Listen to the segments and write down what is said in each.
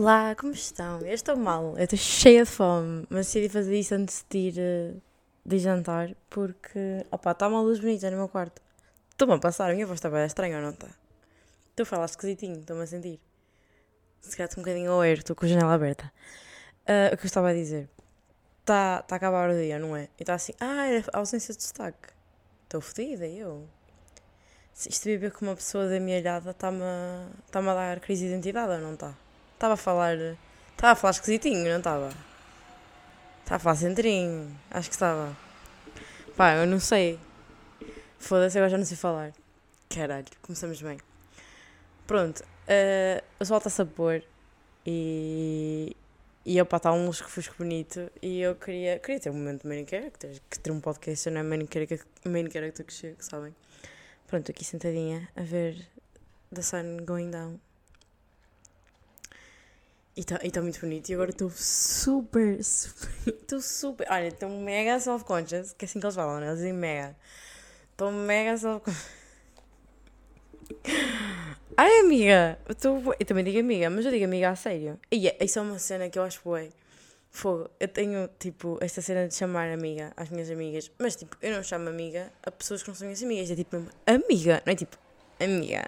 Olá, como estão? Eu estou mal, eu estou cheia de fome, mas decidi fazer isso antes de ir eh, de jantar porque, opá, está uma luz bonita no meu quarto. Estou-me a passar, a minha voz está bem estranha ou não está? Estou a falar esquisitinho, estou-me a sentir. Se calhar estou um bocadinho ao air, estou com a janela aberta. Ah, o que eu estava a dizer? Está tá a acabar o dia, não é? E está assim, ah, é a ausência de destaque. Estou fodida, eu. Isto de viver com uma pessoa da minha idade está-me a, tá a dar crise de identidade ou não está? Estava a falar. Estava a falar esquisitinho, não estava? Estava a falar centrinho. Acho que estava. Pá, eu não sei. Foda-se, agora já não sei falar. Caralho, começamos bem. Pronto, uh, o sol está-se a pôr e. E opa, está um lusco-fusco bonito e eu queria, queria ter um momento de main character, que ter um podcast não é main character, main character que chega, sabem? Pronto, aqui sentadinha a ver the sun going down e está tá muito bonito. E agora estou super, super. Estou super. Olha, estou mega self-conscious. Que é assim que eles falam, né? Eles dizem mega. Estou mega self-conscious. Ai, amiga. Eu, tô... eu também digo amiga, mas eu digo amiga a sério. E é, isso é uma cena que eu acho boa. Fogo. Eu tenho, tipo, esta cena de chamar amiga às minhas amigas. Mas, tipo, eu não chamo amiga a pessoas que não são minhas amigas. É tipo, amiga. Não é tipo, amiga.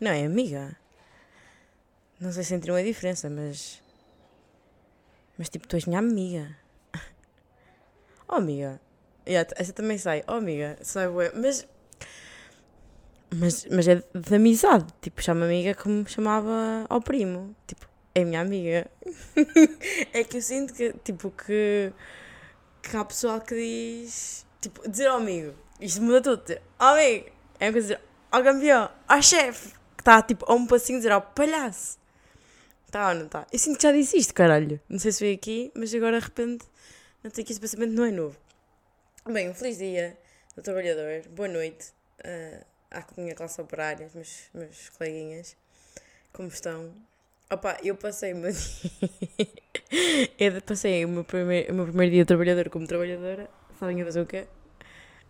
Não é amiga. Não sei se sentiram a diferença, mas. Mas tipo, tu és minha amiga. oh, amiga. Yeah, essa também sai. Oh, amiga. Sai bué. Mas. Mas, mas é de amizade. Tipo, chama amiga como me chamava ao primo. Tipo, é minha amiga. é que eu sinto que, tipo, que. Que há pessoal que diz. Tipo, dizer ao amigo. Isto muda tudo. Oh, amigo. É uma coisa dizer ao campeão, ao chefe. Que está, tipo, a um passinho dizer ao palhaço. Tá ou não tá? Eu sinto que já disse isto, caralho. Não sei se foi aqui, mas agora de repente não tenho que esse pensamento não é novo. Bem, um feliz dia do trabalhador. Boa noite uh, à minha classe operária, meus, meus coleguinhas. Como estão? Opa, eu passei o meu dia. eu passei o meu, primeiro, o meu primeiro dia de trabalhador como trabalhadora. Sabem a fazer o quê?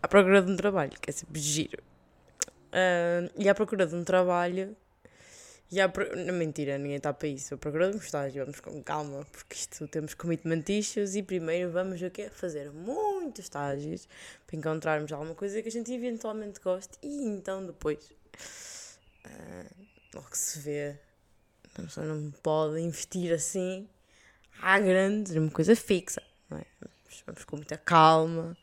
À procura de um trabalho, que é sempre giro. Uh, e à procura de um trabalho e há, não, mentira, ninguém está para isso. Eu procuro um estágio, vamos com calma, porque isto temos commitment issues e primeiro vamos o quê? Fazer muitos estágios para encontrarmos alguma coisa que a gente eventualmente goste e então depois uh, logo se vê. A pessoa não pode investir assim à grande, numa coisa fixa. Não é? vamos, vamos com muita calma,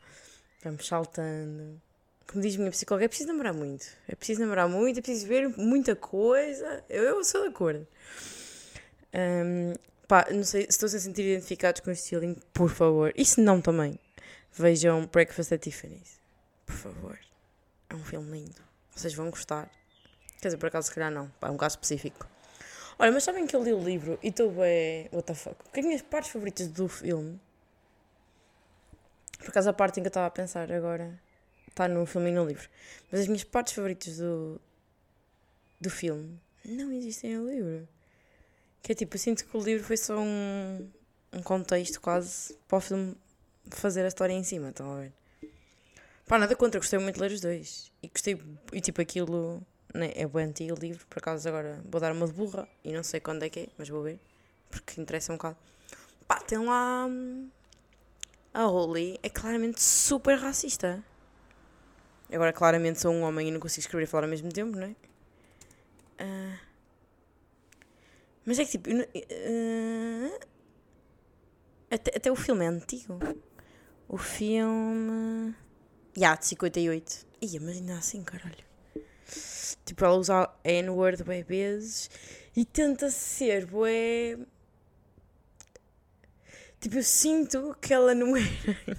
vamos saltando como diz minha psicóloga, é preciso namorar muito. É preciso namorar muito, é preciso ver muita coisa. Eu, eu sou de acordo. Um, pá, não sei se estão -se a sentir identificados com este feeling, por favor. E se não também, vejam Breakfast at Tiffany's. Por favor. É um filme lindo. Vocês vão gostar. Quer dizer, por acaso, se calhar não. Pá, é um caso específico. Olha, mas sabem que eu li o livro e estou bem. What the fuck? Porque as minhas partes favoritas do filme. Por acaso, a parte em que eu estava a pensar agora está no filme e no livro. Mas as minhas partes favoritas do, do filme não existem no livro. Que é tipo, eu sinto que o livro foi só um, um contexto quase para o filme fazer a história em cima, estão a ver? Pá, nada contra, gostei muito de ler os dois. E gostei, e tipo aquilo, né, é bem antigo o livro, por acaso agora vou dar uma de burra e não sei quando é que é, mas vou ver, porque interessa um bocado. Pá, tem lá. Hum, a Holly é claramente super racista. Agora, claramente, sou um homem e não consigo escrever e falar ao mesmo tempo, não é? Uh, mas é que tipo. Uh, até, até o filme é antigo. O filme. Ya, yeah, de 58. Ia, mas ainda assim, caralho. Tipo, ela usa a N-word vezes e tenta ser, bué. Tipo, eu sinto que ela não era.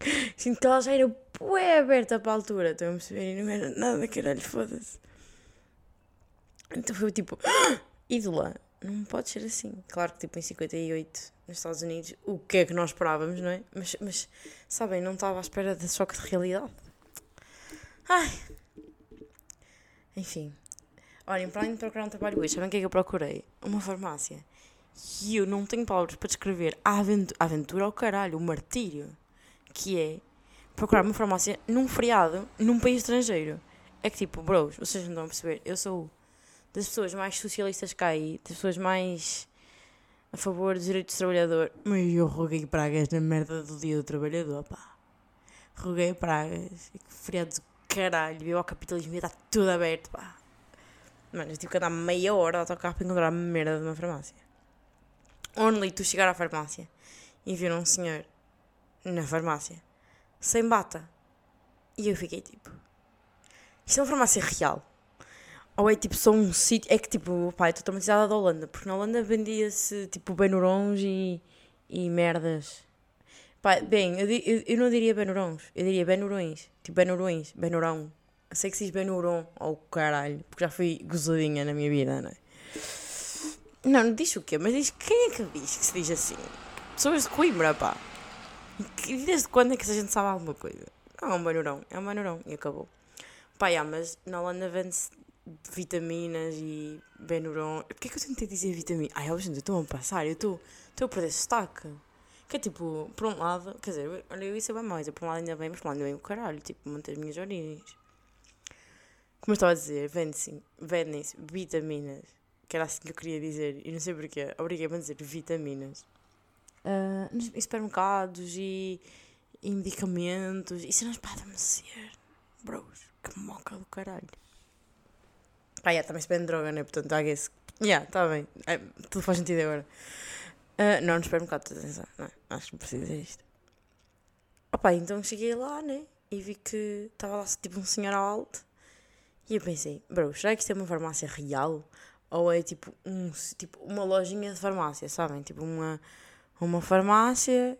sinto que ela já era bué aberta para a altura, estão a perceber? E não era nada, caralho, foda-se. Então foi tipo, ah, ídola, não pode ser assim. Claro que tipo em 58 nos Estados Unidos, o que é que nós esperávamos, não é? Mas, mas sabem, não estava à espera desse choque de realidade. Ai. Enfim. Olhem, para além de procurar um trabalho hoje, sabem o que é que eu procurei? Uma farmácia. E eu não tenho palavras para descrever a aventura, a aventura ao caralho, o martírio que é procurar uma farmácia num feriado, num país estrangeiro. É que tipo, bros, vocês não estão a perceber, eu sou das pessoas mais socialistas cá aí, das pessoas mais a favor dos direitos do trabalhador. Mas eu roguei pragas na merda do dia do trabalhador, pá. Roguei pragas. Feriado do caralho. Viu o capitalismo ia estar tudo aberto, pá. Mano, eu tive que andar meia hora a autocarro para encontrar a merda de uma farmácia. Only tu chegar à farmácia e ver um senhor na farmácia sem bata. E eu fiquei tipo: Isto é uma farmácia real? Ou é tipo só um sítio. É que tipo, pá, estou traumatizada da Holanda, porque na Holanda vendia-se tipo benurons e, e merdas. Pá, bem, eu, eu, eu não diria benurons, eu diria benurões. Tipo benurões, benurão. Eu sei que se diz benuron, ou oh, caralho, porque já fui gozadinha na minha vida, não é? Não, não diz o quê? Mas diz quem é que diz que se diz assim? Pessoas de Coimbra, pá. Desde quando é que a gente sabe alguma coisa? Não, é um benurão, é um benurão e acabou. Pá, yeah, mas na Holanda vende-se vitaminas e Benuron. Porquê que eu tentei dizer vitamina? Ai, eu estou a passar, eu estou a perder destaque. Que é tipo, por um lado, quer dizer, olha, eu isso é bem mais, por um lado ainda bem, mas por um lado ainda bem o caralho, tipo, manter as minhas origens. Como eu estava a dizer, vendem-se vendem vitaminas, que era assim que eu queria dizer, e não sei porquê, obriguei-me a dizer vitaminas. Uh, em supermercados e, e medicamentos, e cenas para adormecer. Bros, que moca do caralho. Ah, yeah, também se vende droga, né? Portanto, I guess. Yeah, está bem. É, tudo faz sentido agora. Uh, não, no supermercado, atenção. Não, acho que não precisa disto. Opa, então cheguei lá, né? E vi que estava lá tipo um senhor alto. E eu pensei, bro, será que isto é uma farmácia real? Ou é tipo, um, tipo uma lojinha de farmácia, sabem? Tipo uma, uma farmácia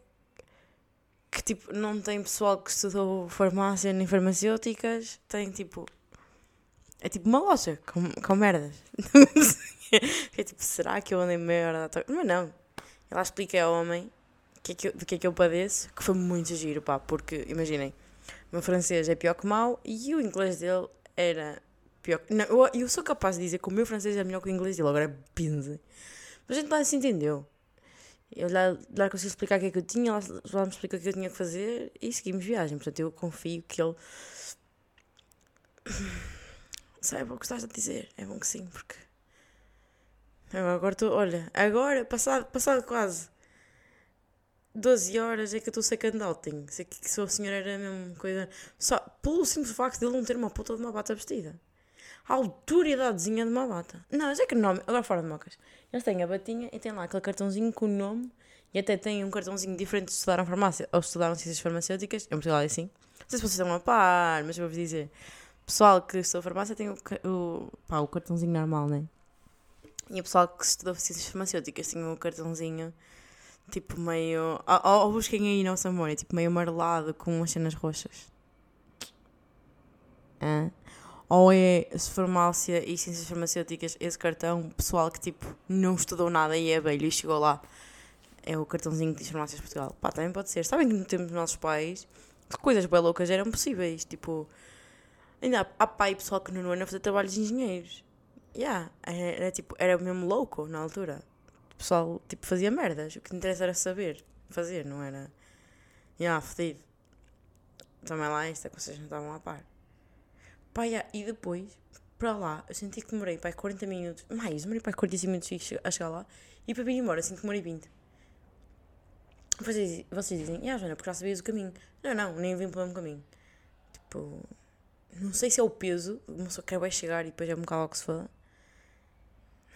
que tipo não tem pessoal que estudou farmácia nem farmacêuticas, tem tipo é tipo uma loja com, com merdas. é tipo, será que eu andei merda? Mas não. Ela explica ao homem que é que eu, do que é que eu padeço, que foi muito giro, pá, porque imaginem, o meu francês é pior que mau e o inglês dele era pior que. Não, eu, eu sou capaz de dizer que o meu francês é melhor que o inglês dele, agora é pinze. Mas a gente lá se entendeu. Eu lá, lá consegui explicar o que é que eu tinha, lá, me explicou o que eu tinha que fazer e seguimos viagem. Portanto, eu confio que ele Saiba o que estás a dizer. É bom que sim, porque. Agora estou. Olha, agora, passado, passado quase 12 horas, é que eu estou second outing. Sei que, que se o senhor era mesmo coisa. Só pelo simples facto de ele não ter uma puta de uma bata vestida. A autoridadezinha de uma bata. Não, mas é que nome. Agora fora de mocas. Eles têm a batinha e têm lá aquele cartãozinho com o nome. E até têm um cartãozinho diferente de estudaram farmácia ou estudaram ciências farmacêuticas. Em Portugal é assim. Não sei se vocês estão a par, mas eu vou-vos dizer pessoal que estudou farmácia tem o, o, pá, o cartãozinho normal, né? E o pessoal que estudou ciências farmacêuticas tem o cartãozinho tipo meio. Ou, ou busquem aí, não Samor, é tipo meio amarelado com as cenas roxas. É. Ou é farmácia e ciências farmacêuticas, esse cartão, pessoal que tipo não estudou nada e é velho e chegou lá. É o cartãozinho de farmácias de Portugal. Pá, também pode ser. Sabem que no tempo dos nossos pais, coisas bem loucas eram possíveis. Tipo, Ainda há pai pessoal que no ano a fazer trabalhos de engenheiros. Yeah, era, era, tipo, era mesmo louco na altura. O pessoal tipo, fazia merdas. O que interessa era saber fazer, não era. Yeah, fedido. Também lá esta que vocês não estavam a par. Pá, yeah, e depois, para lá, eu senti que demorei para 40 minutos. Mais, demorei para 45 minutos a chegar lá. E para vir embora, assim demorei 20. Vocês, vocês dizem, ah, Joana, porque já sabias o caminho. Não, não, nem vim pelo mesmo caminho. Tipo, não sei se é o peso, uma pessoa que vai chegar e depois é um bocado que se fala.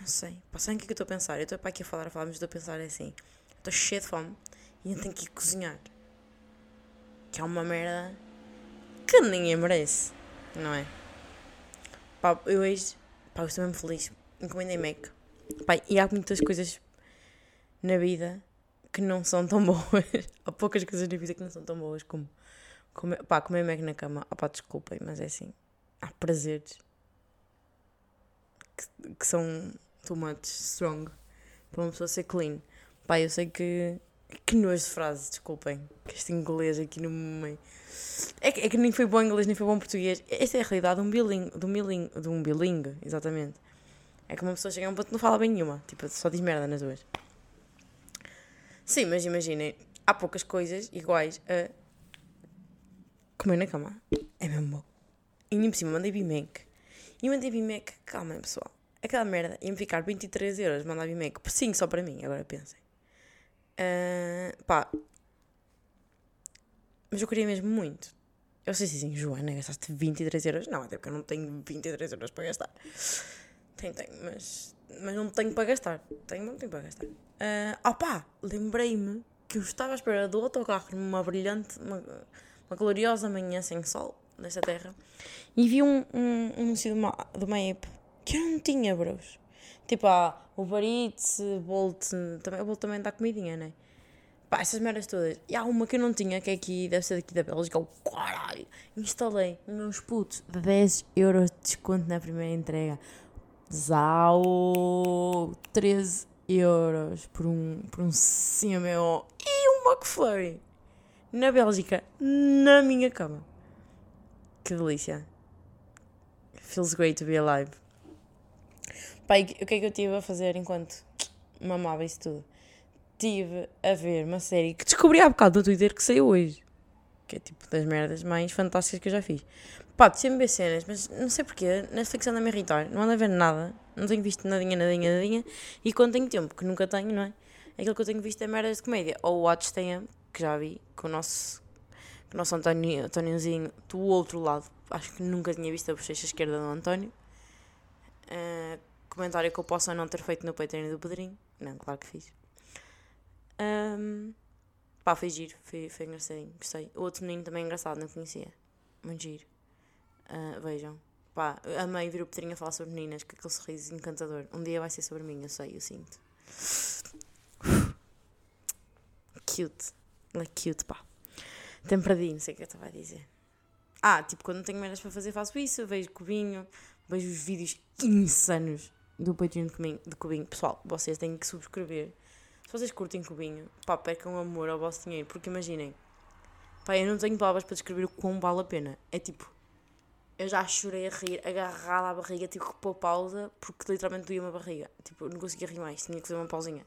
Não sei. Passem o que é que eu estou a pensar? Eu estou para aqui a falar, a falar, mas estou a pensar assim. Estou cheio de fome e ainda tenho que ir cozinhar. Que é uma merda que ninguém merece, não é? Pá, eu hoje, pá, eu estou mesmo feliz. Encomendei Mac. Pá, e há muitas coisas na vida que não são tão boas. há poucas coisas na vida que não são tão boas como Comer, pá, comer Mac na cama. Ah pá, desculpem, mas é assim. Há prazeres que, que são too much strong para uma pessoa ser clean. Pá, eu sei que. Que nojo de frase, desculpem. Que este inglês aqui no meio. É que, é que nem foi bom inglês, nem foi bom português. Esta é a realidade de um bilingue, de um bilingue, de um bilingue, exatamente. É que uma pessoa chega a um ponto que não fala bem nenhuma. Tipo, só diz merda nas duas. Sim, mas imaginem, há poucas coisas iguais a comer na cama é mesmo bom. E nem por cima mandei Mac. E mandei Mac, calma pessoal. aquela merda ia-me ficar 23 euros, mandava e-mail. Sim, só para mim, agora pensem. Uh, pá. Mas eu queria mesmo muito. Eu sei se assim, Joana, gastaste 23 euros. Não, até porque eu não tenho 23 euros para gastar. Tenho, tenho, mas, mas não tenho para gastar. Tenho, não tenho para gastar. Uh, opá, lembrei-me que eu estava à espera do autocarro numa brilhante, uma, uma gloriosa manhã sem sol nesta terra e vi um, um, um anúncio de uma, de uma app que eu não tinha, bros. Tipo, ah, o Eats, Bolt, também, o Bolt também dá comidinha, né? Pá, essas merdas todas. E há uma que eu não tinha, que é aqui, deve ser daqui da Bélgica. o caralho! Instalei meus putos de 10 euros de desconto na primeira entrega. Zau! 13 euros por um, por um CMO e um McFlurry. Na Bélgica, na minha cama. Que delícia. Feels great to be alive. Pai, o que é que eu estive a fazer enquanto mamava isso tudo? Estive a ver uma série que descobri há bocado no Twitter que saiu hoje. Que é tipo das merdas mais fantásticas que eu já fiz. Pá, sempre ver cenas, mas não sei porquê. Netflix anda a irritar. Não anda a ver nada. Não tenho visto nadinha, nadinha, nadinha. E quando tenho tempo, que nunca tenho, não é? Aquilo que eu tenho visto é merdas de comédia. Ou Watch TM, que já vi, com o nosso, com o nosso António, Antóniozinho do outro lado. Acho que nunca tinha visto a bochecha esquerda do António. Uh, comentário que eu possa não ter feito no Patreon do Pedrinho. Não, claro que fiz. Um, pá, foi giro, foi, foi engraçadinho, gostei. O outro menino também é engraçado, não conhecia. Muito giro. Uh, vejam. Pá, amei ver o Pedrinho a falar sobre meninas, com aquele sorriso encantador. Um dia vai ser sobre mim, eu sei, eu sinto. Cute. É cute, pá. Temperadinho, não sei o que eu estava a dizer. Ah, tipo, quando não tenho merdas para fazer, faço isso. Vejo Cubinho, vejo os vídeos insanos do Patreon de Cubinho. Pessoal, vocês têm que subscrever. Se vocês curtem Cubinho, pá, percam amor ao vosso dinheiro. Porque imaginem, pá, eu não tenho palavras para descrever o quão vale a pena. É tipo, eu já chorei a rir, agarrada à barriga, tive que pôr pausa, porque literalmente doía uma barriga. Tipo, não conseguia rir mais, tinha que fazer uma pausinha.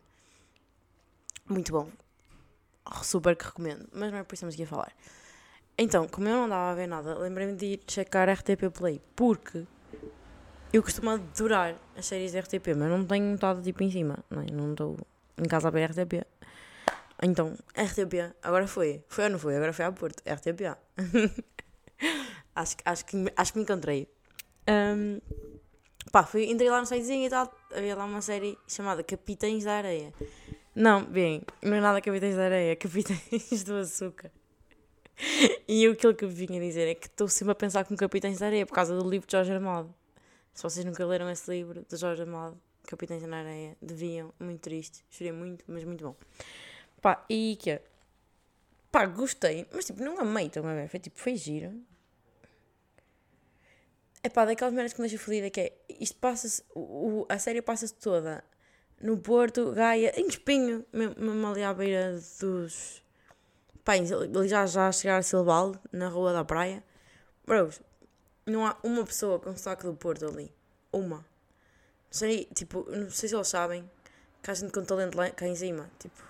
Muito bom. Super que recomendo. Mas não é por isso que estamos aqui a falar. Então, como eu não andava a ver nada, lembrei-me de ir checar RTP Play, porque eu costumo adorar as séries de RTP, mas não tenho estado tipo em cima, não, é? não estou em casa a ver RTP. Então, RTP, agora foi. Foi ou não foi? Agora foi à Porto. RTP. acho, acho, que, acho que me encontrei. Um, pá, fui, entrei lá no sitezinho e tal. Havia lá uma série chamada Capitães da Areia. Não, bem, não é nada Capitães da Areia, Capitães do Açúcar. E aquilo que eu vinha dizer é que estou sempre a pensar com Capitães da Areia por causa do livro de Jorge Amado. Se vocês nunca leram esse livro de Jorge Amado, Capitães da Areia, deviam, muito triste. Chorei muito, mas muito bom. Pá, e que é? Pá, gostei, mas tipo, não amei também, foi tipo, foi giro. É pá, daquelas maneiras que me deixa fodida que é, isto passa-se, a série passa-se toda no Porto, Gaia, em Espinho, mesmo ali à beira dos... Pá, ali já, já a chegar a Silval, na rua da praia. Bros, não há uma pessoa com sotaque do Porto ali. Uma. Não sei, tipo, não sei se eles sabem que a gente com talento lá cá em cima, tipo,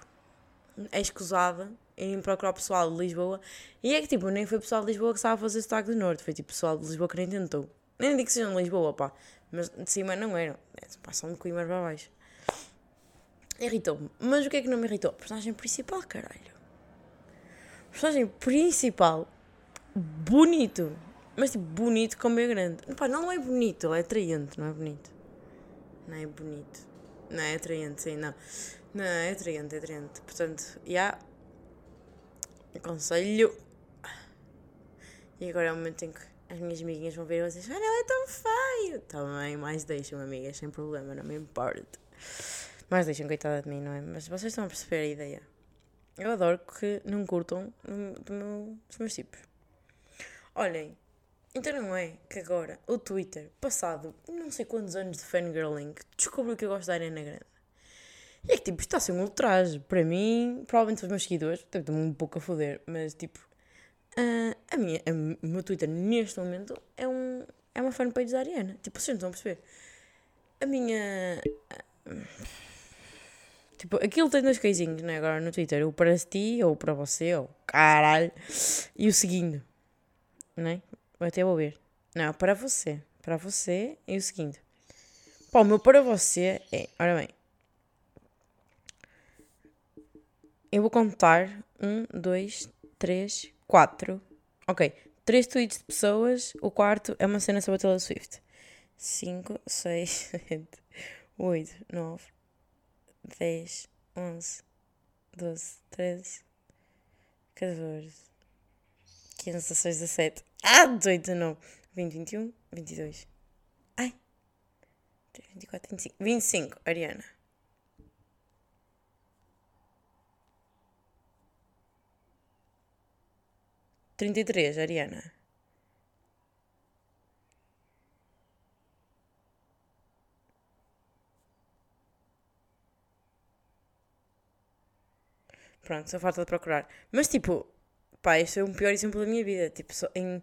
é escusada em procurar pessoal de Lisboa. E é que, tipo, nem foi pessoal de Lisboa que a fazer sotaque do Norte, foi tipo pessoal de Lisboa que nem tentou. Nem digo que sejam de Lisboa, pá, mas de cima não eram. É, passam de Coimbra para baixo. Irritou-me. Mas o que é que não me irritou? O personagem principal, caralho. O personagem principal, bonito mas tipo, bonito como é grande. Pá, não é bonito, é atraente, não é bonito. Não é bonito. Não é atraente, sim, não. Não, é atraente, é atraente. Portanto, já. Yeah. Aconselho. E agora é o momento em que as minhas amiguinhas vão ver e vocês falam, ele é tão feio. Também, mais deixam, amigas, sem problema, não me importa. Mais deixam, coitada de mim, não é? Mas vocês estão a perceber a ideia. Eu adoro que não curtam dos meus tipos. Olhem, então não é que agora o Twitter, passado não sei quantos anos de fangirling, descobriu que eu gosto da Arena Grande. E é que tipo, isto está a ser um ultraje. Para mim, provavelmente os meus seguidores, estou-me um pouco a foder, mas tipo, uh, a minha, a, o meu Twitter neste momento é, um, é uma fanpage da Ariana. Tipo, vocês não estão a perceber. A minha. Uh, tipo, aquilo tem dois coisinhos, é? Agora no Twitter, o para ti, ou para você, ou caralho, e o seguindo, não é? Até vou ver. Não, para você. Para você e o seguinte. Pá, o meu para você é. Ora bem. Eu vou contar. Um, dois, três, quatro. Ok. Três tweets de pessoas. O quarto é uma cena sobre a Taylor Swift. Cinco, seis, sete, oito, nove, dez, onze, doze, treze, 14, 15, 16, 17, ah, 18, 19, 20, 21, 22. Ai, 24, 25, 25, Ariana. Trinta e três, Ariana. Pronto, só falta de procurar. Mas tipo, pá, este é o pior exemplo da minha vida. Tipo, só em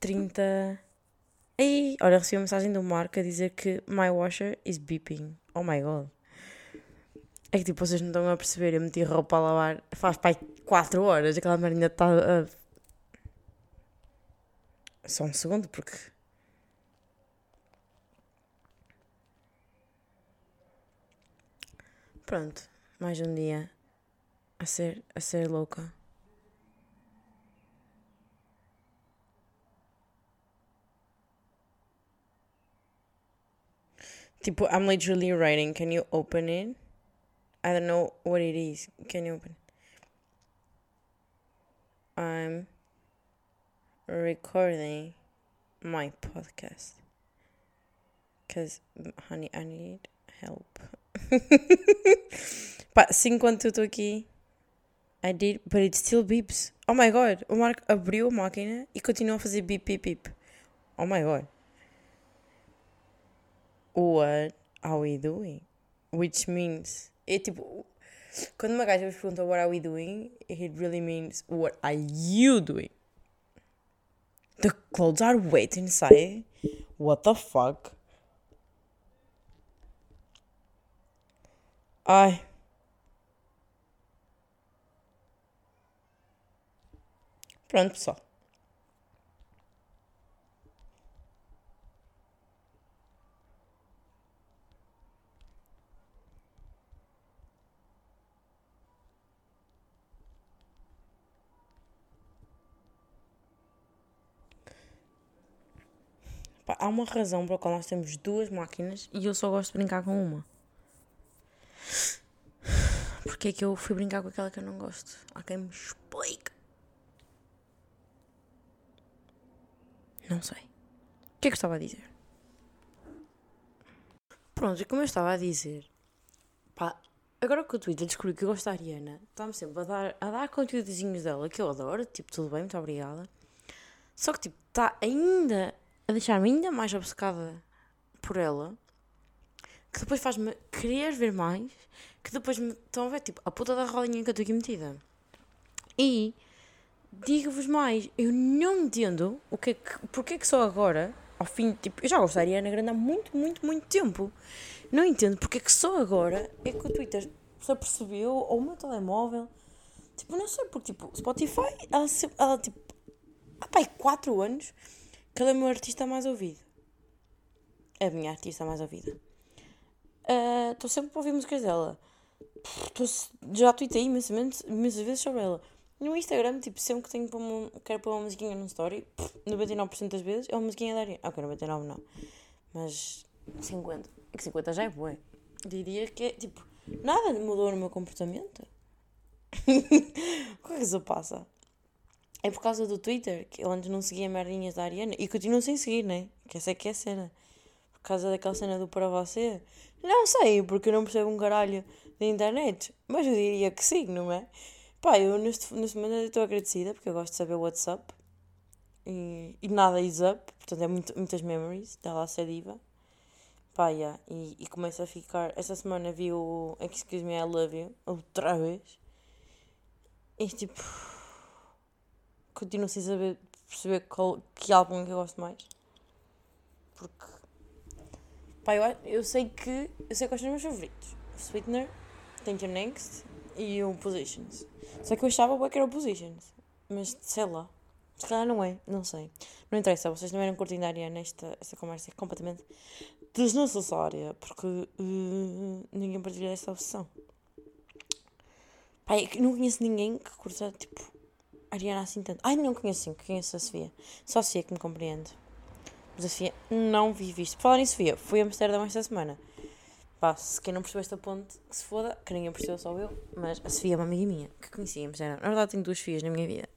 30. Ei, olha, recebi uma mensagem do Marco a dizer que my washer is beeping. Oh my god. É que tipo, vocês não estão a perceber. Eu meti roupa a lavar faz pai 4 horas. Aquela marinha está a. Só um segundo, porque. Pronto, mais um dia a ser, a ser louca. Tipo, I'm literally writing. Can you open it? I don't know what it is. Can you open? I'm recording my podcast. Because, honey, I need help. Pá, sim, enquanto eu estou aqui I did, but it still beeps. Oh my god, o Marco abriu a máquina e continua a fazer beep, beep, beep. Oh my god. What are we doing? Which means. É tipo. Quando uma gaja vos pergunta what are we doing, it really means what are you doing? The clothes are wet inside. What the fuck? Ai. Pronto, pessoal. Há uma razão para a qual nós temos duas máquinas e eu só gosto de brincar com uma. Porque é que eu fui brincar com aquela que eu não gosto? Quem me explique. Não sei. O que é que eu estava a dizer? Pronto, e como eu estava a dizer, pá, agora que o Twitter descobri que eu gosto da Ariana, está-me sempre a dar, a dar conteúdozinhos dela que eu adoro, tipo, tudo bem, muito obrigada. Só que, tipo, está ainda a deixar-me ainda mais obcecada por ela, que depois faz-me querer ver mais, que depois me estão a ver, tipo, a puta da rodinha que eu estou aqui metida. E digo-vos mais, eu não entendo o que é que, porque é que só agora, ao fim, tipo, eu já gosto da Ariana Grande há muito, muito, muito tempo. Não entendo porque é que só agora é que o Twitter se apercebeu, ou o meu telemóvel, tipo, não sei, porque, tipo, Spotify, ela, ela tipo, há pai 4 anos que ela é o meu artista mais ouvido. É a minha artista mais ouvida. Estou uh, sempre a ouvir músicas dela. Tô, já imensamente, imensas vezes sobre ela. No Instagram, tipo, sempre que tenho para uma, quero pôr uma musiquinha no story, 99% das vezes é uma musiquinha da Ariana. Ah, ok, 99 não. Mas 50. É que 50 já é boa. Diria que é, tipo, nada mudou no meu comportamento. o que é que isso passa? É por causa do Twitter, que eu antes não seguia merdinhas da Ariana e continuo sem seguir, né? Que essa é que é a cena. Por causa daquela cena do para você. Não sei, porque eu não percebo um caralho da internet. Mas eu diria que sim, não é? Pá, eu neste, neste momento estou agradecida porque eu gosto de saber what's up. E, e nada is up, portanto é muito, muitas memories dela a ser diva. Pá, yeah, e, e começo a ficar. Esta semana vi o Excuse Me I Love You outra vez. E tipo. Continuo sem saber perceber qual, que álbum é que eu gosto mais. Porque. Pá, eu, eu sei que. Eu sei quais são os meus favoritos: Sweetener, Thank You Next e o Positions. Só que eu achava que era o Positions. Mas sei lá. Se calhar não é, não sei. Não interessa, vocês não eram curtindo a Ariana, esta, esta conversa é completamente desnecessária, porque uh, ninguém partilha essa obsessão. Pai, é não conheço ninguém que curta, tipo, Ariana assim tanto. Ai, não conheço sim, conheço a Sofia. Só a Sofia que me compreende. Mas a Sofia não vi visto. Falar em Sofia, fui a Amsterdão esta semana. Pá, se quem não percebeu esta ponte, que se foda, que ninguém percebeu, só eu. Mas a Sofia é uma amiga minha, que conheci em Amsterdão. Na verdade, tenho duas filhas na minha vida.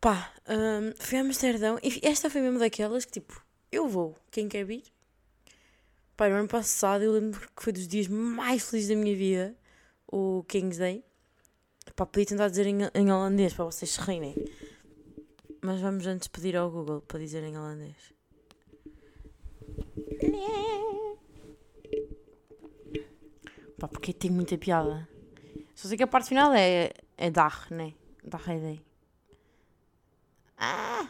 Pá, um, fui a Amsterdão e esta foi mesmo daquelas que tipo, eu vou, quem quer vir? Pá, no ano passado eu lembro que foi dos dias mais felizes da minha vida, o King's Day. Pá, podia tentar dizer em, em holandês para vocês se rirem. Mas vamos antes pedir ao Google para dizer em holandês. Pá, porque tem muita piada. Só sei que a parte final é, é dar, né? Dar a ideia. Ah!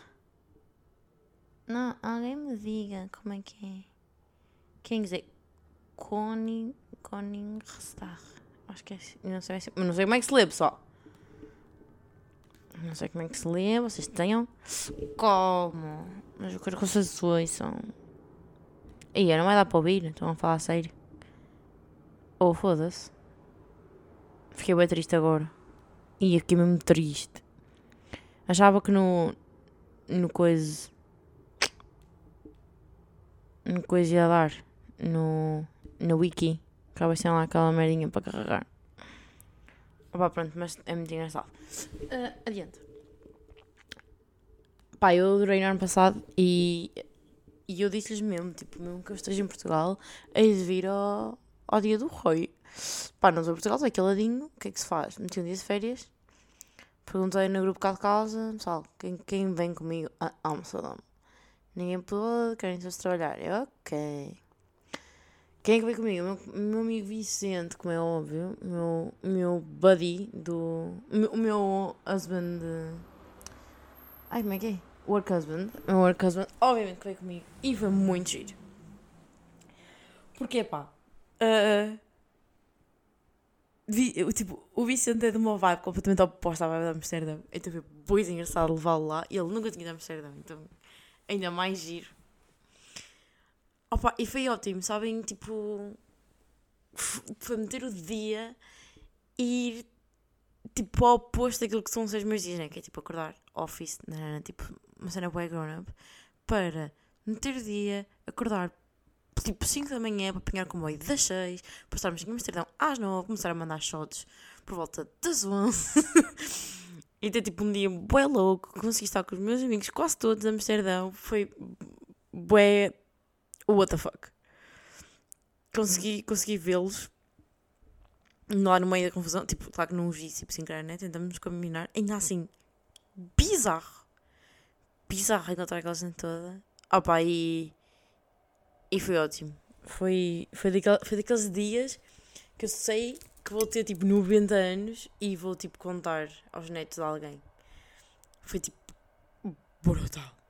Não, alguém me diga como é que é. Quem dizer? Koning. Koningsdag. Acho que é assim. Não sei, não sei como é que se lê, pessoal. Não sei como é que se lê. Vocês tenham. Como? Mas eu quero que vocês ouçam. Aí, não vai dar para ouvir. Estão a falar a sério. Oh, foda-se. Fiquei bem triste agora. E fiquei mesmo triste. Achava que no. No coisa. No coisa ia dar. No. No wiki. Acaba sendo lá aquela merdinha para carregar. Opa, pronto, mas é muito engraçado. Uh, adiante. Pá, eu adorei no ano passado e. E eu disse-lhes mesmo, tipo, mesmo que eu esteja em Portugal, hei de vir ao, ao dia do Rui. Pá, não estou em Portugal, estou aqui ladinho, o que é que se faz? Meti um dia de férias, perguntei no grupo cá de casa, pessoal, quem, quem vem comigo a Amsterdam? Ninguém pôde, querem todos trabalhar. Eu, ok. Quem é que vem comigo? Meu, meu amigo Vicente, como é óbvio, o meu, meu buddy do. O meu husband. Ai, como é que é? Work husband. Meu work husband, obviamente que veio comigo. E foi muito giro. Porque, pá. Uh, vi, tipo, o Vicente é de uma vibe completamente oposta à vibe da Amsterdã. Então foi muito engraçado levá-lo lá. E ele nunca tinha ido a Amsterdã, então ainda mais giro. Opa, e foi ótimo, sabem? Tipo, foi meter o dia e ir tipo ao oposto daquilo que são os meus dias, né? Que é tipo acordar office, não, não, não, tipo uma cena boa grown up, para meter o dia, acordar tipo 5 da manhã para apanhar comboio das 6, para estarmos em Amsterdão às 9, começar a mandar shots por volta das 11 e ter tipo um dia bué louco, consegui estar com os meus amigos quase todos em Amsterdão, foi bué what the fuck. Consegui, consegui vê-los lá no meio da confusão, tipo, claro que não os vi, tipo, sem querer, né? Tentamos combinar, ainda assim, bizarro. Bizarro encontrar aquela gente toda. Opa, e. E foi ótimo. Foi, foi, foi daqueles dias que eu sei que vou ter tipo 90 anos e vou tipo contar aos netos de alguém. Foi tipo brutal.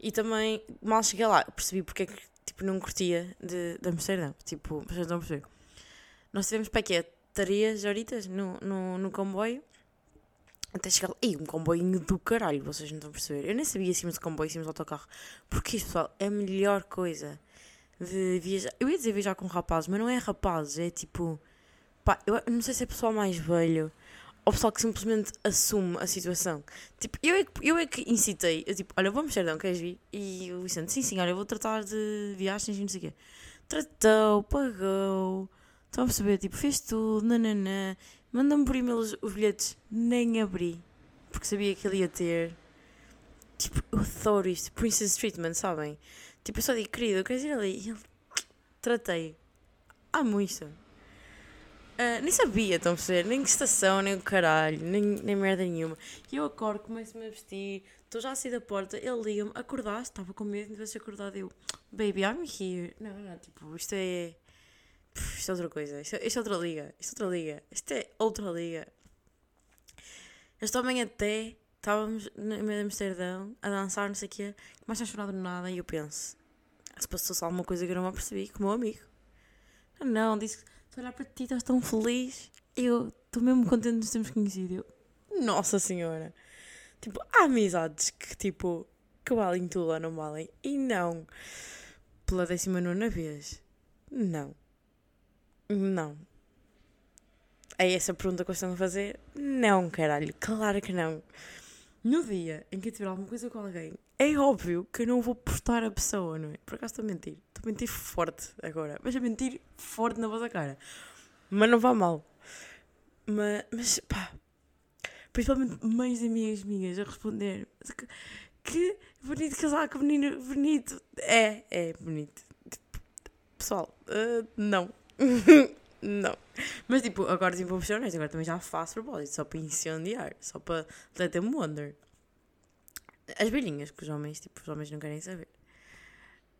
E também, mal cheguei lá, percebi porque é que tipo, não curtia de, de. Tipo, vocês estão a perceber. Nós tivemos para quê? Três horitas no, no, no comboio. Até chegar lá. Ih, um comboinho do caralho, vocês não estão a perceber. Eu nem sabia se íamos de comboio, se íamos de autocarro. Porque isto, pessoal, é a melhor coisa de viajar. Eu ia dizer viajar com rapazes, mas não é rapazes, é tipo. Pá, eu não sei se é pessoal mais velho ao pessoal que simplesmente assume a situação. Tipo, eu é que, eu é que incitei, eu tipo, olha, vamos Amsterdão, queres vir? E o Vicente, sim, sim, olha, eu vou tratar de viagens e não sei o quê. Tratou, pagou, estão a perceber, tipo, fez tudo, nananã, manda-me por e-mail os, os bilhetes, nem abri, porque sabia que ele ia ter. Tipo, eu adoro isto, Princess Treatment, sabem? Tipo, eu só digo, querido, queres ir ali? E ele, tratei. Amo isto. Uh, nem sabia, estão a perceber? Nem que estação, nem o caralho, nem, nem merda nenhuma. E eu acordo, começo-me a vestir, estou já a sair da porta, ele liga-me, acordaste? Estava com medo de tivesse acordado. Eu, baby, I'm here. Não, não, tipo, isto é. Isto é outra coisa. Isto é, isto é outra liga. Isto é outra liga. Isto é outra liga. Esta manhã até estávamos no meio de Amsterdão a dançar, não sei o quê, começa a chorar do nada e eu penso: se passou-se alguma coisa que eu não me apercebi, com o meu amigo. Não, não, disse Estou a olhar para ti, estás tão feliz. Eu estou mesmo contente de nos termos conhecido. Eu, Nossa Senhora. Tipo, há amizades que, tipo, que valem tudo ou não valem. E não. pela 19 vez? Não. Não. É essa a pergunta que eu estou a fazer? Não, caralho, claro que não. No dia em que eu tiver alguma coisa com alguém, é óbvio que eu não vou postar a pessoa, não é? Por acaso estou a mentir. Mentir forte agora. Mas a mentir forte na vossa cara. Mas não vá mal. Mas, mas pá. Principalmente mães e amigas minhas a responder que, que bonito casaco, menino bonito. É, é bonito. Pessoal, uh, não. não. Mas tipo, agora tipo, vou ser honesto, agora também já faço propósito, só para incendiar, só para let them wonder. As velhinhas que os homens, tipo, os homens não querem saber.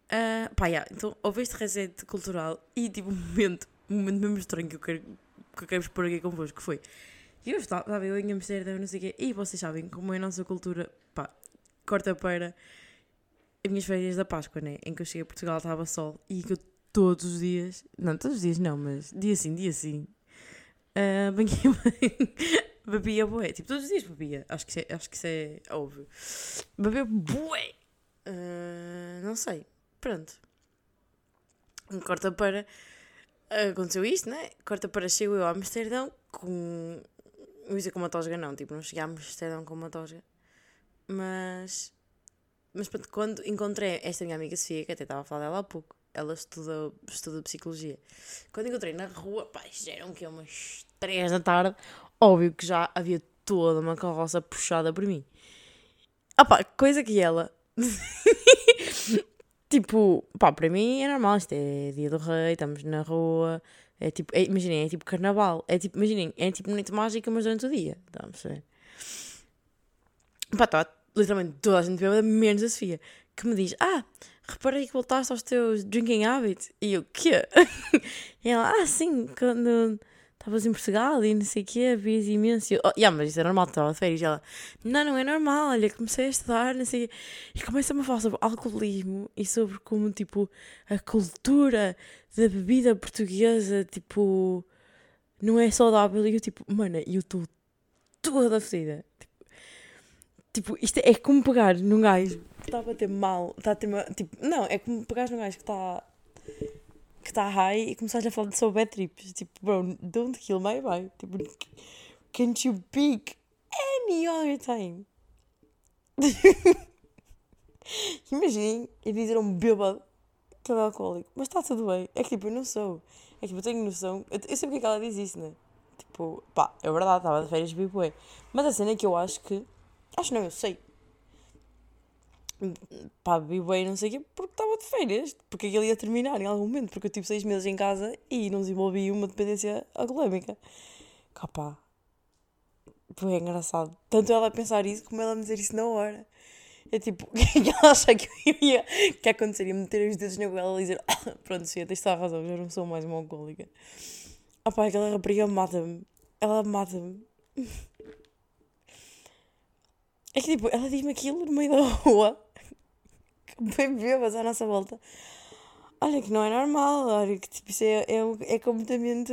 Uh, pá, yeah, então houve este reset cultural e tipo, um momento, um momento mesmo estranho que eu quero, que eu quero expor aqui convosco, que foi. Eu estava eu em Amsterdã, não sei o quê, e vocês sabem como é a nossa cultura, pá, quarta-feira, as minhas férias da Páscoa, né? Em que eu cheguei a Portugal, estava sol e que eu todos os dias, não, todos os dias não, mas dia sim, dia sim, uh, bebia bué, tipo, todos os dias bebia, acho que é, acho que isso é óbvio. Bebia bué, uh, não sei, pronto. Corta para, aconteceu isto, né? Corta para, chego eu a Amsterdão com, não dizer com uma tosga não, tipo, não cheguei a Amsterdão com uma tosga, mas, mas pronto, quando encontrei esta minha amiga Sofia, que até estava a falar dela há pouco, ela estuda, estuda psicologia. Quando encontrei na rua, pá, já eram que umas 3 da tarde, óbvio que já havia toda uma carroça puxada por mim. Ah pá, coisa que ela. tipo, pá, para mim é normal, isto é dia do rei, estamos na rua. É tipo, é, imaginem, é tipo carnaval. É tipo, imaginem, é tipo noite mágica, mas durante o dia. Estamos a ver? Pá, está literalmente toda a gente bêbada, menos a Sofia, que me diz: Ah, reparei que voltaste aos teus drinking habits. E eu, quê? e ela, ah, sim, quando estavas em Portugal e não sei o quê, vias imenso. E eu, oh, yeah, mas isso é normal, estava de férias. E ela, não, não é normal, olha, comecei a estudar, não sei o quê. E começa-me a falar sobre alcoolismo e sobre como, tipo, a cultura da bebida portuguesa, tipo, não é saudável. E eu, tipo, mano, eu estou toda fedida. Tipo, tipo, isto é como pegar num gajo que está a bater mal, está a ter tipo, não, é como pegares num gajo que está que está high e começares a falar sobre bad trips, tipo, bro, don't kill my vibe, tipo, can't you pick any other time? Imaginem eu dizer a um bêbado que é alcoólico, mas está tudo bem, é que tipo, eu não sou, é que tipo, eu tenho noção, eu, eu sei porque é que ela diz isso, né? Tipo, pá, é verdade, estava de férias, vivo, mas a cena é que eu acho que, acho não, eu sei, pá, bem, não sei o quê, porque estava de férias, porque aquilo ia terminar em algum momento, porque eu tive seis meses em casa e não desenvolvi uma dependência alcoólica. Capá. Foi engraçado. Tanto ela a pensar isso como ela a me dizer isso na hora. É tipo, que ela acha que eu ia, que aconteceria meter os dedos na goela e dizer, ah, pronto, sim, tens toda a razão, já não sou mais uma alcoólica. Ah pá, aquela rapariga mata-me. Ela mata-me. É que tipo, ela diz-me aquilo no meio da rua bem bêbados à nossa volta. Olha que não é normal, olha que tipo, isso é, é, é completamente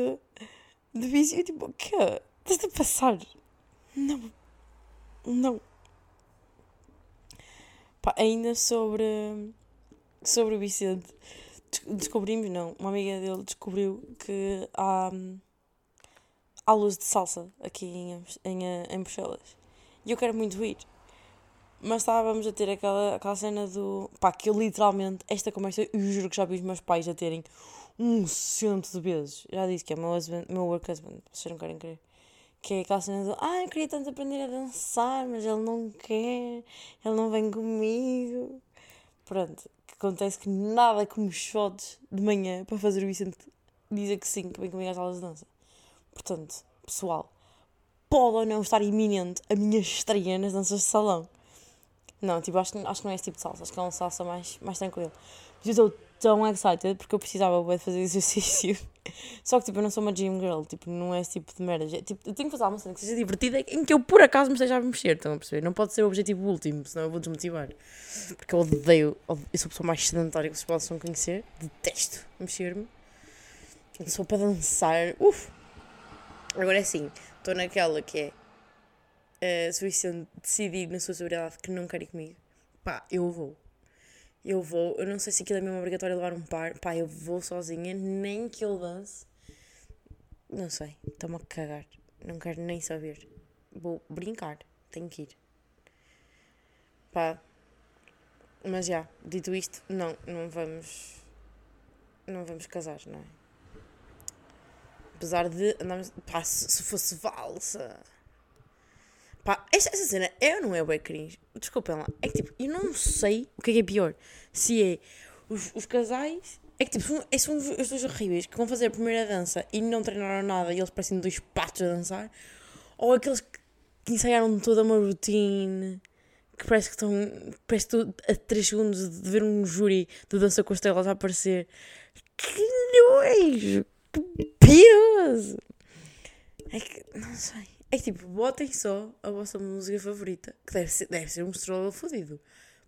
de vício. Tipo, o quê? Estás a passar? Não. Não. Pá, ainda sobre, sobre o Vicente, descobrimos, não, uma amiga dele descobriu que há, há luz de salsa aqui em, em, em Bruxelas. E eu quero muito ir. Mas estávamos a ter aquela, aquela cena do. pá, que eu literalmente, esta conversa, eu juro que já vi os meus pais a terem um cento de vezes. Já disse que é meu, husband, meu work husband, vocês não querem crer. Que é aquela cena do. Ah, eu queria tanto aprender a dançar, mas ele não quer, ele não vem comigo. Pronto, que acontece que nada como shots de manhã para fazer o Vicente dizer que sim, que vem comigo às aulas de dança. Portanto, pessoal, pode ou não estar iminente a minha estreia nas danças de salão. Não, tipo, acho, acho que não é esse tipo de salsa, acho que é uma salsa mais, mais tranquila. Mas eu estou tão excited porque eu precisava de fazer exercício. Só que, tipo, eu não sou uma gym girl, tipo, não é esse tipo de merda. Tipo, eu tenho que fazer uma cena que seja divertida em que eu por acaso me esteja a mexer, estão a perceber? Não pode ser o objetivo último, senão eu vou desmotivar. Porque eu odeio, eu sou a pessoa mais sedentária que vocês possam conhecer, detesto mexer-me. Sou para dançar, uff. Agora é assim, estou naquela que é uh, se decidir na sua sobriedade que não quer ir comigo, pá, eu vou. Eu vou, eu não sei se aquilo é mesmo obrigatório levar um par. Pá, eu vou sozinha, nem que eu dance. Não sei, estou-me a cagar. Não quero nem saber. Vou brincar, tenho que ir. Pá. Mas já, dito isto, não, não vamos. Não vamos casar, não é? Apesar de andarmos. Pá, se, se fosse valsa. Pá, esta, esta cena ou não é bem cringe? Desculpem lá. É que tipo, eu não sei o que é, que é pior. Se é os, os casais. É que tipo, são, é, são os, dois horríveis que vão fazer a primeira dança e não treinaram nada e eles parecem dois patos a dançar. Ou aqueles que, que ensaiaram toda uma routine que parece que estão. Parece que a 3 segundos de ver um júri de dança com estrelas a aparecer. Que nojo! Que pioso! É que. Não sei. É que tipo, botem só a vossa música favorita, que deve ser, deve ser um stroll fodido.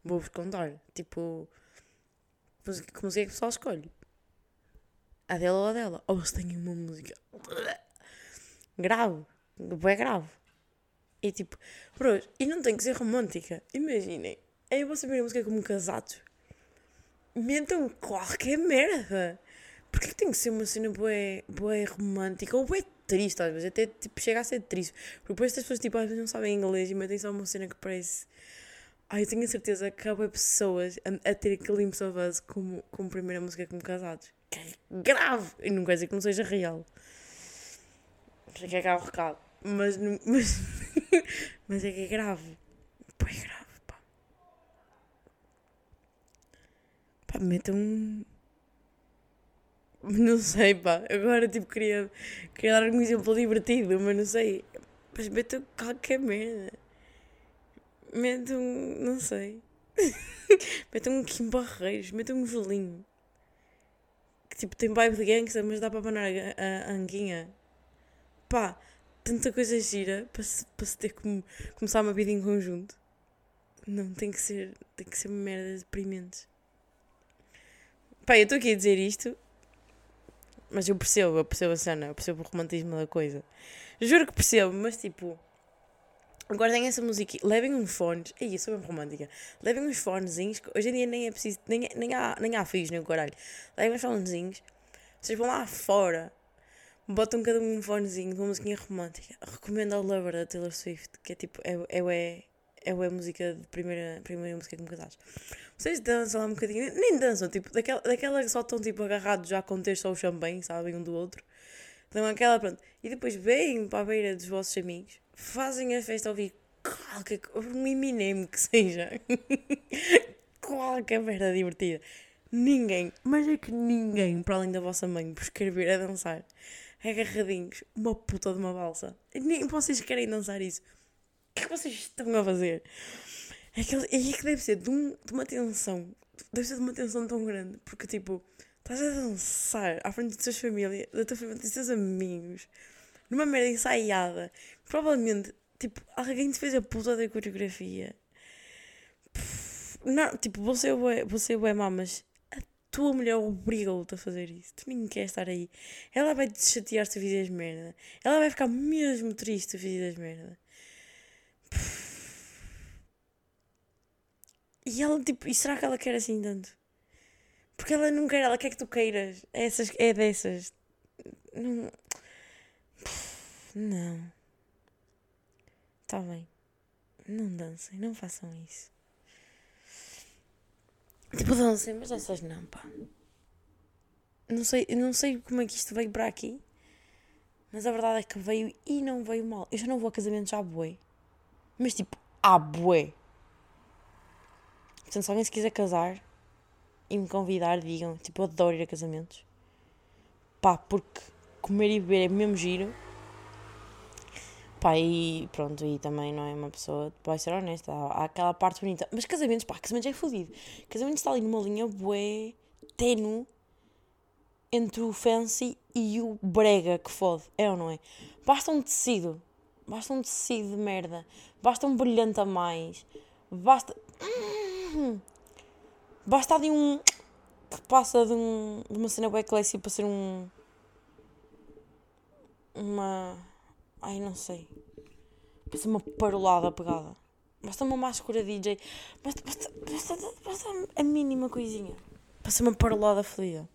Vou-vos contar. Tipo, que música é que o pessoal escolhe? A dela ou a dela? Ou se tem uma música grave, é grave. E tipo, bros, e não tem que ser romântica. Imaginem, é a vossa primeira música como casados. Mentam qualquer merda. Porquê que tem que ser uma cena boa, boa romântica ou boa triste às vezes? Até tipo, chega a ser triste. Porque depois as pessoas tipo, às vezes não sabem inglês e metem só uma cena que parece. Ai, eu tenho a certeza que há pessoas a, a ter aquele Glimpse of como, como primeira música como casados. Que é grave! E não quer dizer que não seja real. Fica cá o recado. Mas, mas, mas é que é grave. Pô, é grave, pá. Pá, metam um não sei, pá. Agora, tipo, queria, queria dar um exemplo divertido, mas não sei. Mas metam qualquer merda. Metam, não sei. metam um Kim Barreiros, metam um Julinho. Que, tipo, tem vibe de gangsta, mas dá para abanar a, a, anguinha. Pá, tanta coisa gira para se, para se ter como começar uma vida em conjunto. Não, tem que ser, tem que ser merda deprimente. Pá, eu estou aqui a dizer isto mas eu percebo, eu percebo a cena, eu percebo o romantismo da coisa. Juro que percebo, mas tipo. Guardem essa música, levem uns fones. Aí, sou bem romântica. Levem uns fonezinhos, hoje em dia nem é preciso, nem, nem, há, nem há fios nem o caralho. Levem uns fonezinhos, vocês vão lá fora, botam cada um um fonezinho de uma musiquinha romântica. Recomendo a Lover da Taylor Swift, que é tipo, é, é, é, é a música de primeira, primeira música que me casaste. Vocês dançam lá um bocadinho, nem dançam, tipo, daquela, daquela que só estão tipo agarrados já com ter só o champanhe, sabem, um do outro. Dão aquela, pronto. E depois vêm para a beira dos vossos amigos, fazem a festa ouvir qualquer um Eminem que seja. qualquer merda divertida. Ninguém, mas é que ninguém, para além da vossa mãe, vos quer ver a dançar agarradinhos, uma puta de uma balsa. Nem vocês querem dançar isso. Que é que vocês estão a fazer? É que, é que deve ser de, um, de uma tensão. Deve ser de uma tensão tão grande. Porque, tipo, estás a dançar à frente da tua família, da tua família, dos teus amigos, numa merda ensaiada. Provavelmente, tipo, alguém te fez a puta da coreografia. Não, tipo, você é, você é má, mas a tua mulher obriga-te a fazer isso. Tu nem queres estar aí. Ela vai te chatear se tu fizeres merda. Ela vai ficar mesmo triste se tu fizeres merda. E ela, tipo, e será que ela quer assim tanto? Porque ela não quer, ela quer que tu queiras. É, essas, é dessas. Não. Não. Está bem. Não dancem, não façam isso. Tipo, dancem, mas essas não, pá. Não sei, não sei como é que isto veio para aqui. Mas a verdade é que veio e não veio mal. Eu já não vou a casamentos à bué. Mas tipo, à bué. Portanto, se alguém se quiser casar e me convidar, digam, tipo, eu adoro ir a casamentos. Pá, porque comer e beber é mesmo giro. Pá, e pronto, e também não é uma pessoa, vai ser honesta, há, aquela parte bonita. Mas casamentos, pá, casamentos é fodido. Casamentos está ali numa linha bué, tenue, entre o fancy e o brega que fode, é ou não é? Basta um tecido, basta um tecido de merda, basta um brilhante a mais, basta... Basta ali um. que passa de, um, de uma cena bem para ser um. Uma. Ai, não sei. Para ser uma parolada pegada. Basta uma máscara DJ. Basta, basta, basta, basta a mínima coisinha. Para ser uma parolada fluida.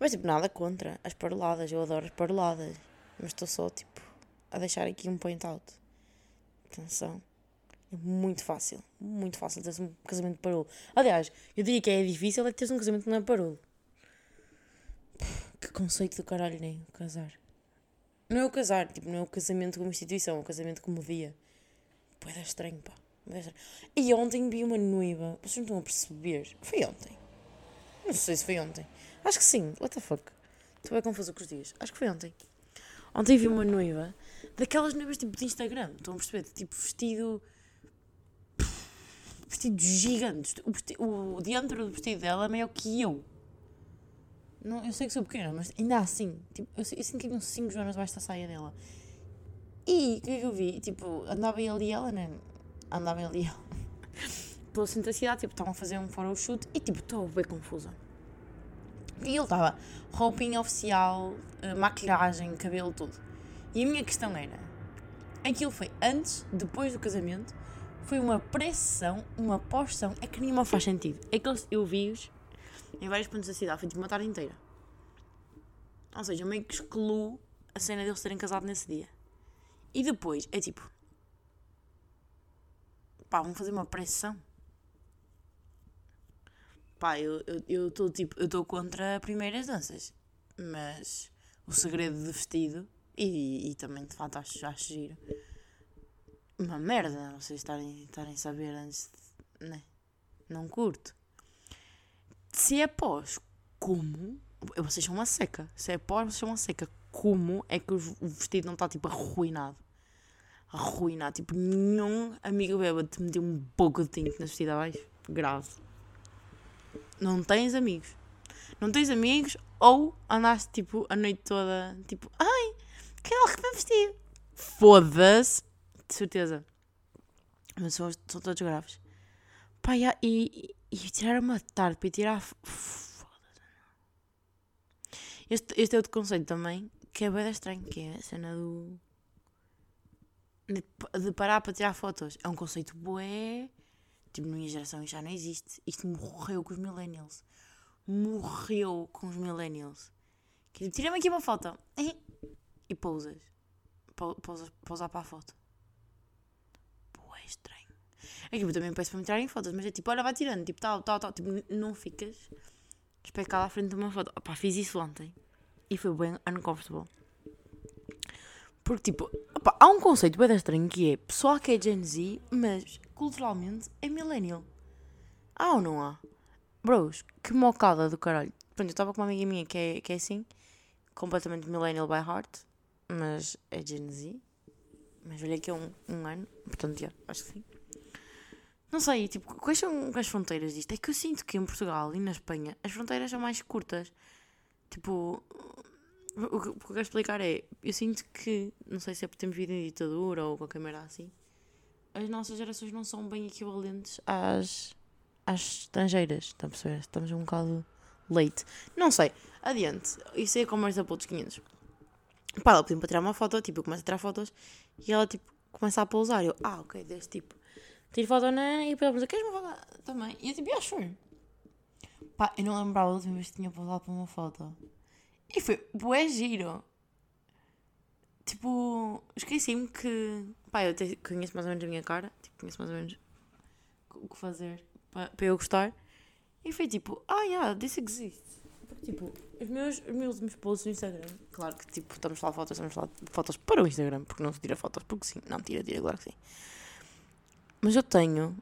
Mas tipo, nada contra as paroladas. Eu adoro as paroladas. Mas estou só tipo a deixar aqui um point out. Atenção. É muito fácil. Muito fácil ter um casamento de parolo. Aliás, eu diria que é difícil é ter um casamento que não é parolo. Que conceito do caralho, nem casar. Não é o casar, tipo, não é o casamento como instituição, é o casamento como dia. Pô, é estranho, pá. E ontem vi uma noiva. Vocês não estão a perceber? Foi ontem. Não sei se foi ontem. Acho que sim. What the fuck? Estou bem confusa com os dias. Acho que foi ontem. Ontem vi uma noiva. Daquelas noivas tipo de Instagram. Estão a perceber? Tipo vestido. Vestido gigante. O, vestido, o diâmetro do vestido dela é maior que eu. Não, eu sei que sou pequena, mas ainda assim. Tipo, eu, eu sinto que havia uns 5 joanas debaixo da saia dela. E o que é que eu vi? Tipo, andava ali ela, né? Andava ali ela. Pelo centro da cidade, tipo, estavam a fazer um photoshoot e tipo, estou bem confusa. E ele estava roupinha oficial, eh, maquilhagem, cabelo, tudo. E a minha questão era: aquilo foi antes, depois do casamento, foi uma pressão, uma pós-são, é que nenhuma faz sentido. É que eu vi-os em vários pontos da cidade, foi tipo uma tarde inteira. Ou seja, eu meio que excluo a cena deles terem casado nesse dia. E depois é tipo. Pá, vamos fazer uma pressão. Pá, eu estou tipo. Eu estou contra primeiras danças. Mas o segredo de vestido. E, e também de fato acho, acho giro. Uma merda vocês estarem, estarem a saber antes de. Né? Não curto. Se é pós, como? Vocês são uma seca. Se é pós, vocês são uma seca. Como é que o vestido não está tipo arruinado? arruinar. Tipo, nenhum amigo bêbado te meteu um pouco de tinto na vestida abaixo. Grave. Não tens amigos. Não tens amigos ou andaste tipo a noite toda, tipo, ai, que ela que vestido. Foda-se. De certeza. Mas são, são todos graves. Pá, e, e, e tirar uma para ir tirar. Foda-se. Este, este é outro conceito também, que é bem estranho, que é a cena do de parar para tirar fotos. É um conceito bué. Tipo, na minha geração já não existe. Isto morreu com os millennials. Morreu com os millennials. Que tipo, tira-me aqui uma foto. E pousas. Pousas, pousar para a foto. Estranho. É que eu também peço para me tirarem fotos, mas é tipo, olha, vai tirando. Tipo, tal, tal, tal. Tipo, não ficas especado à frente de uma foto. Opá, fiz isso ontem. E foi bem uncomfortable. Porque, tipo, opa, há um conceito bem estranho que é pessoal que é Gen Z, mas culturalmente é millennial. Há ou não há? Bros, que mocada do caralho. Pronto, eu estava com uma amiga minha que é, que é assim, completamente millennial by heart, mas é Gen Z. Mas olha aqui há um, um ano, portanto, já, acho que sim. Não sei, tipo, quais são as fronteiras disto? É que eu sinto que em Portugal e na Espanha as fronteiras são mais curtas. Tipo, o que, o que eu quero explicar é, eu sinto que, não sei se é porque temos vida em ditadura ou qualquer merda assim, as nossas gerações não são bem equivalentes às, às estrangeiras, estão a perceber? Estamos um bocado late. Não sei, adiante, isso é conversa para outros 500. Pá, ela pediu para tirar uma foto, tipo, eu começo a tirar fotos e ela, tipo, começa a pousar. Eu, ah, ok, deste tipo. Tiro foto na e depois ela pergunta, queres uma foto também? E eu, tipo, acho. Pá, eu não lembrava a última vez que tinha pousado para uma foto. E foi bué giro. Tipo, esqueci-me que. Pá, eu te, conheço mais ou menos a minha cara. Tipo, conheço mais ou menos o que fazer para, para eu gostar. E foi tipo, ah, yeah, this exists. Tipo, os meus, os meus últimos posts no Instagram. Claro que, tipo, estamos lá fotos, estamos lá fotos para o Instagram. Porque não se tira fotos, porque sim. Não, tira, tira, claro que sim. Mas eu tenho.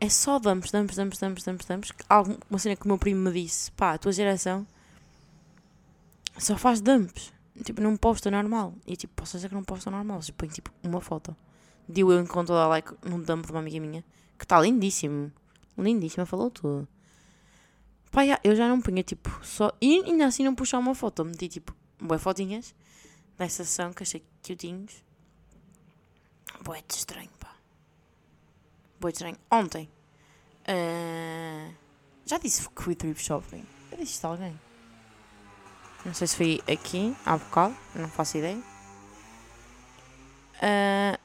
É só dumps, dumps, dumps, dumps, dumps, dumps. Alguma cena que o meu primo me disse, pá, a tua geração só faz dumps. Tipo, não posta normal. E tipo, posso dizer que não posta normal. Você põe tipo uma foto. Deu eu encontro da like num dump de uma amiga minha. Que está lindíssimo. Lindíssima, falou tudo. Pá, eu já não punha tipo só. E ainda assim não puxar uma foto. Meti tipo boas fotinhas dessa sessão que achei cutinhos. Boé de estranho, pá. Boé de estranho. Ontem. Uh, já disse que fui trip shopping. Eu disse isto a alguém. Não sei se foi aqui, há bocado, não faço ideia. Uh,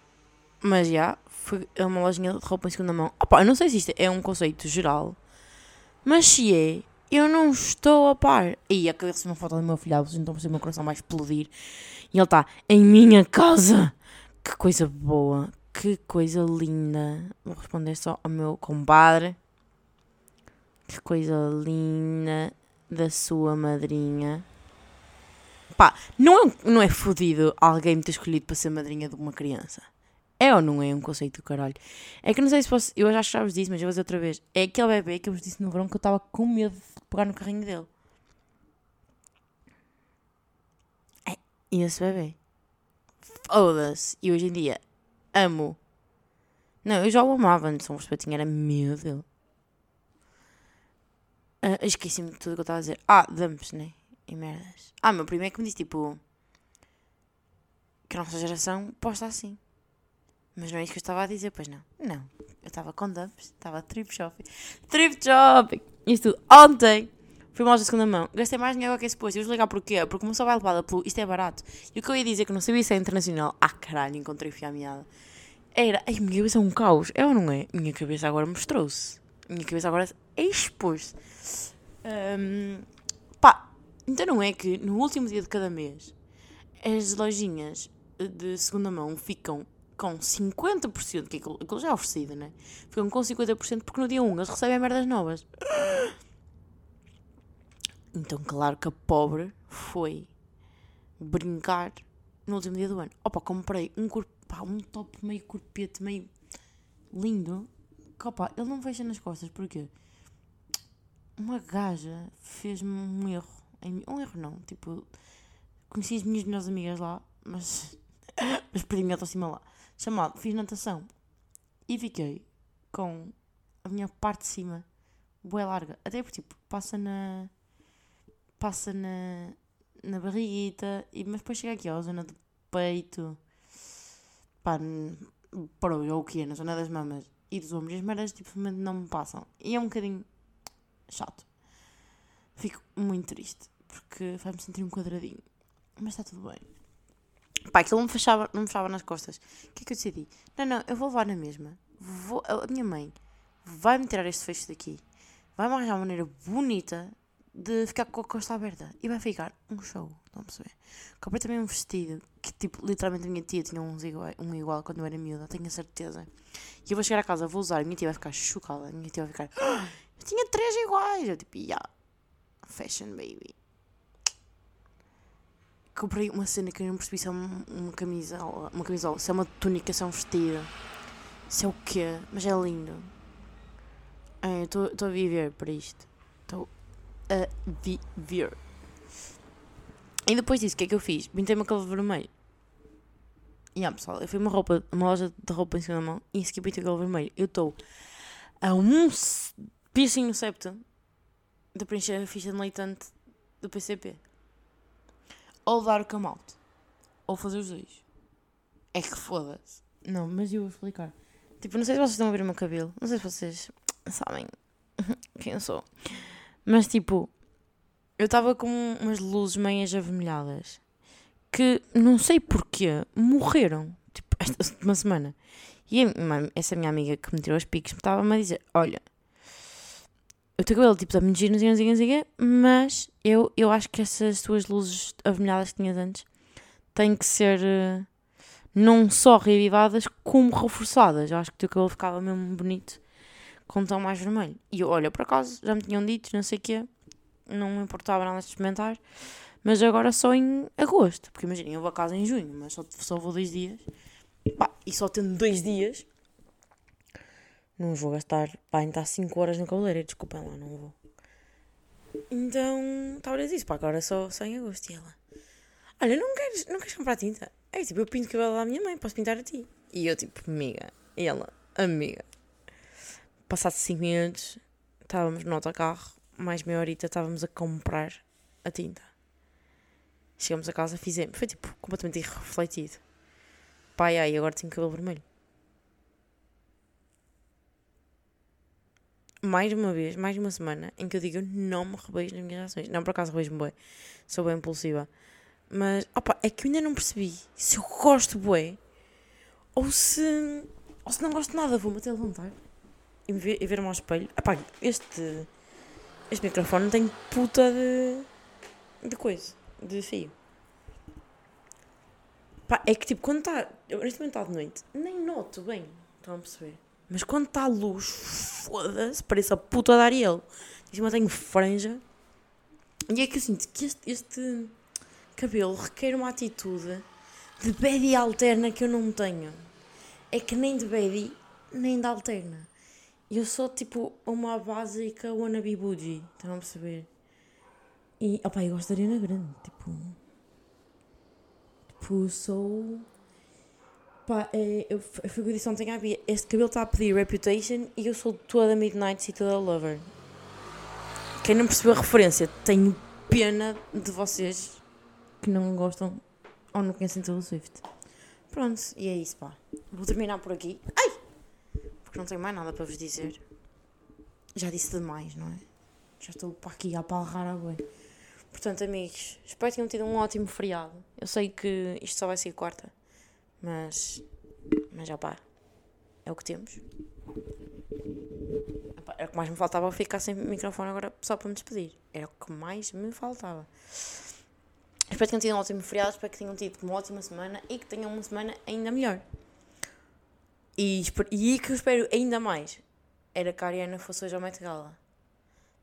mas já, foi a uma lojinha de roupa em segunda mão. Opa, eu não sei se isto é um conceito geral, mas se é, eu não estou a par. E receber uma foto do meu filhado, então o meu coração vai explodir. E ele está em minha casa. Que coisa boa, que coisa linda. Vou responder só ao meu compadre. Que coisa linda da sua madrinha. Pá, não é, não é fodido alguém me ter escolhido para ser madrinha de uma criança. É ou não é um conceito do caralho? É que não sei se fosse. Eu já já vos disse, mas eu vou dizer outra vez. É aquele bebê que eu vos disse no verão que eu estava com medo de pegar no carrinho dele. É, esse bebê. Foda-se. E hoje em dia amo. Não, eu já o amava antes, um respeito era meu Deus. Uh, Esqueci-me de tudo que eu estava a dizer. Ah, dumps, né? E merdas. Ah, meu primo é que me disse tipo. Que a nossa geração posta assim. Mas não é isso que eu estava a dizer, pois não. Não. Eu estava com dumps, estava trip shopping. Trip shopping! Isto ontem. Fui loja de segunda mão. Gastei mais dinheiro que esse posto. E vou explicar porquê. Porque só vai levada pelo. Isto é barato. E o que eu ia dizer que não sabia se é internacional. Ah, caralho, encontrei fio meada. Era. Ai, minha cabeça é um caos. É ou não é? Minha cabeça agora mostrou-se. Minha cabeça agora expôs-se. Um, pá, então não é que no último dia de cada mês as lojinhas de segunda mão ficam com 50%, que aquilo, aquilo já é oferecido, né? Ficam com 50% porque no dia 1 eles recebem merdas novas. Então, claro que a pobre foi brincar no último dia do ano. Opa, comprei um, corpo, pá, um top meio corpete, meio lindo. Que, opa, ele não fecha nas costas, porquê? Uma gaja fez-me um erro. Um erro não, tipo, conheci as minhas melhores amigas lá, mas, mas perdi-me autoestima lá. Chamado, fiz natação e fiquei com a minha parte de cima boa larga. Até porque, tipo, passa na passa na, na barriguita, e, mas depois chega aqui à zona do peito, pá, ou o que é, na zona das mamas e dos ombros, as merdas tipo, não me passam. E é um bocadinho chato. Fico muito triste, porque faz-me sentir um quadradinho. Mas está tudo bem. Pá, aquilo não me fechava, não me fechava nas costas. O que é que eu decidi? Não, não, eu vou levar na mesma. Vou, a minha mãe vai-me tirar este fecho daqui. Vai-me arranjar uma maneira bonita de ficar com a costa aberta. E vai ficar um show, estão a perceber? Comprei também um vestido que, tipo, literalmente a minha tia tinha uns igual, um igual quando eu era miúda, tenho a certeza. E eu vou chegar a casa, vou usar, a minha tia vai ficar chocada. A minha tia vai ficar, ah, eu tinha três iguais. Eu, tipo, yeah, fashion baby. Comprei uma cena que eu não percebi se é uma, camisola, uma camisola, se é uma túnica, se é um vestido, se é o quê, mas é lindo. É, estou a viver para isto. Estou a viver. E depois disso, o que é que eu fiz? Pintei-me aquele vermelho. E yeah, pessoal, eu fui uma, roupa, uma loja de roupa em segunda mão e segui pintei aquele vermelho. Eu estou a um piercing no septo de preencher a ficha de leitante do PCP. Ou dar o camalto. Ou fazer os dois. É que foda-se. Não, mas eu vou explicar. Tipo, não sei se vocês estão a ver o meu cabelo. Não sei se vocês sabem quem eu sou. Mas tipo, eu estava com umas luzes meias avermelhadas que não sei porquê morreram. Tipo, esta uma semana. E essa minha amiga que me tirou os piques estava-me a dizer: Olha, o teu cabelo tipo, está muito giro, não sei, não mas eu, eu acho que essas tuas luzes avermelhadas que tinhas antes têm que ser uh, não só reavivadas, como reforçadas. Eu acho que o teu cabelo ficava mesmo bonito com um tom mais vermelho. E eu, olha, por acaso, já me tinham dito, não sei o quê, não me importava nada de experimentar, mas agora só em agosto, porque imaginem, eu vou a casa em junho, mas só, só vou dois dias, pá, e só tendo dois dias, não vou gastar, pá, ainda 5 horas no cabeleireiro, desculpem lá, não vou. Então, dizer isso, pá, agora só, só em agosto, e ela, olha, não queres, não queres comprar tinta? É tipo, eu pinto o cabelo da minha mãe, posso pintar a ti. E eu tipo, amiga, e ela, amiga, Passados 5 minutos, estávamos no autocarro, mais meia horita, estávamos a comprar a tinta. Chegamos a casa, fizemos. Foi tipo completamente irrefletido. Pai, ai, agora tenho cabelo vermelho. Mais uma vez, mais uma semana, em que eu digo não me rebeijo nas minhas ações. Não, por acaso rebeijo-me bué. Sou bem impulsiva. Mas, opa, é que eu ainda não percebi se eu gosto bué ou se Ou se não gosto nada, vou-me até levantar e ver, ver-me ao espelho. Epá, este, este microfone tem puta de, de coisa, de fio. Pá, é que tipo, quando está. Neste momento está de noite, nem noto bem. Estão a perceber? Mas quando está a luz, foda-se, parece a puta da Ariel. Em cima tenho franja. E é que eu sinto que este, este cabelo requer uma atitude de baby alterna que eu não tenho. É que nem de baby, nem de alterna. Eu sou tipo uma básica wannabe bougie. Estão a perceber? E, opá, eu gosto de Ariana Grande. Tipo. Tipo, sou. Pá, é, eu, eu disse ontem à Bia. Este cabelo está a pedir Reputation e eu sou toda Midnight e toda Lover. Quem não percebeu a referência, tenho pena de vocês que não gostam ou não conhecem Taylor Swift. Pronto, e é isso, pá. Vou terminar por aqui. Ai! Porque não tenho mais nada para vos dizer. Já disse demais, não é? Já estou para aqui a palrar a boi. Portanto, amigos, espero que tenham tido um ótimo feriado. Eu sei que isto só vai ser quarta, mas. Mas já pá. É o que temos. Era o que mais me faltava ficar sem microfone agora só para me despedir. Era o que mais me faltava. Espero que tenham tido um ótimo feriado, espero que tenham tido uma ótima semana e que tenham uma semana ainda melhor. E, e que eu espero ainda mais era que a Ariana fosse hoje ao Met Gala.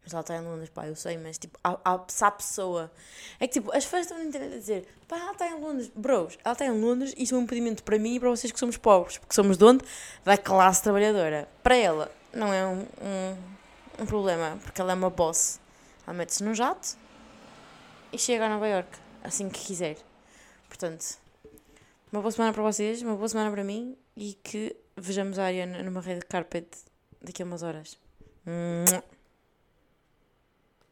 Mas ela está em Londres, pá, eu sei, mas tipo, há, há, há pessoa. É que tipo, as fãs estão na internet a dizer, pá, ela está em Londres. Bros, ela está em Londres isso é um impedimento para mim e para vocês que somos pobres, porque somos de onde? Da classe trabalhadora. Para ela, não é um, um, um problema, porque ela é uma boss. Ela mete-se num jato e chega a Nova York, assim que quiser. Portanto, uma boa semana para vocês, uma boa semana para mim e que vejamos a Ariana numa rede carpet daqui a umas horas.